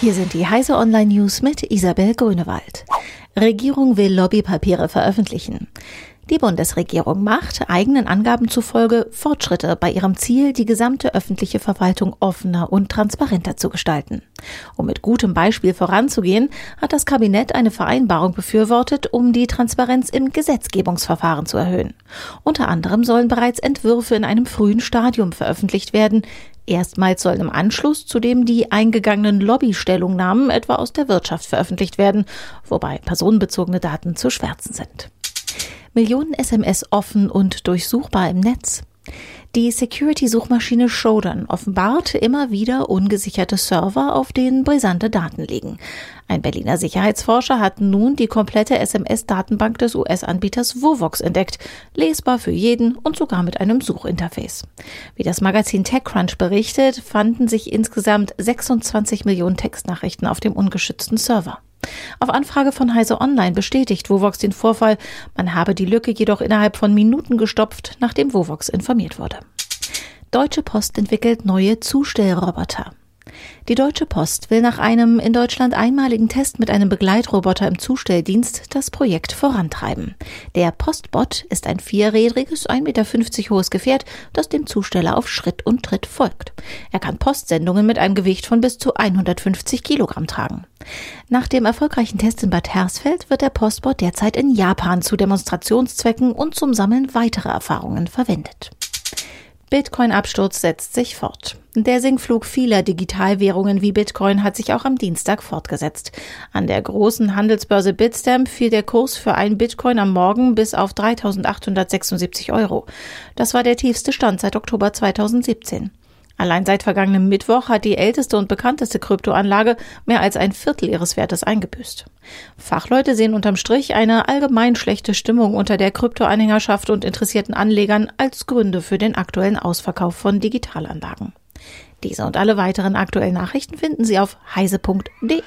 Hier sind die Heise Online News mit Isabel Grünewald. Regierung will Lobbypapiere veröffentlichen. Die Bundesregierung macht, eigenen Angaben zufolge, Fortschritte bei ihrem Ziel, die gesamte öffentliche Verwaltung offener und transparenter zu gestalten. Um mit gutem Beispiel voranzugehen, hat das Kabinett eine Vereinbarung befürwortet, um die Transparenz im Gesetzgebungsverfahren zu erhöhen. Unter anderem sollen bereits Entwürfe in einem frühen Stadium veröffentlicht werden. Erstmals sollen im Anschluss zudem die eingegangenen Lobbystellungnahmen etwa aus der Wirtschaft veröffentlicht werden, wobei personenbezogene Daten zu schwärzen sind. Millionen SMS offen und durchsuchbar im Netz. Die Security-Suchmaschine Shodan offenbart immer wieder ungesicherte Server, auf denen brisante Daten liegen. Ein Berliner Sicherheitsforscher hat nun die komplette SMS-Datenbank des US-Anbieters Vovox entdeckt, lesbar für jeden und sogar mit einem Suchinterface. Wie das Magazin TechCrunch berichtet, fanden sich insgesamt 26 Millionen Textnachrichten auf dem ungeschützten Server. Auf Anfrage von Heise Online bestätigt Vovox den Vorfall. Man habe die Lücke jedoch innerhalb von Minuten gestopft, nachdem Vovox informiert wurde. Deutsche Post entwickelt neue Zustellroboter. Die Deutsche Post will nach einem in Deutschland einmaligen Test mit einem Begleitroboter im Zustelldienst das Projekt vorantreiben. Der Postbot ist ein vierrädriges, 1,50 Meter hohes Gefährt, das dem Zusteller auf Schritt und Tritt folgt. Er kann Postsendungen mit einem Gewicht von bis zu 150 Kilogramm tragen. Nach dem erfolgreichen Test in Bad Hersfeld wird der Postbot derzeit in Japan zu Demonstrationszwecken und zum Sammeln weiterer Erfahrungen verwendet. Bitcoin-Absturz setzt sich fort. Der Sinkflug vieler Digitalwährungen wie Bitcoin hat sich auch am Dienstag fortgesetzt. An der großen Handelsbörse Bitstamp fiel der Kurs für ein Bitcoin am Morgen bis auf 3.876 Euro. Das war der tiefste Stand seit Oktober 2017. Allein seit vergangenem Mittwoch hat die älteste und bekannteste Kryptoanlage mehr als ein Viertel ihres Wertes eingebüßt. Fachleute sehen unterm Strich eine allgemein schlechte Stimmung unter der Kryptoanhängerschaft und interessierten Anlegern als Gründe für den aktuellen Ausverkauf von Digitalanlagen. Diese und alle weiteren aktuellen Nachrichten finden Sie auf heise.de.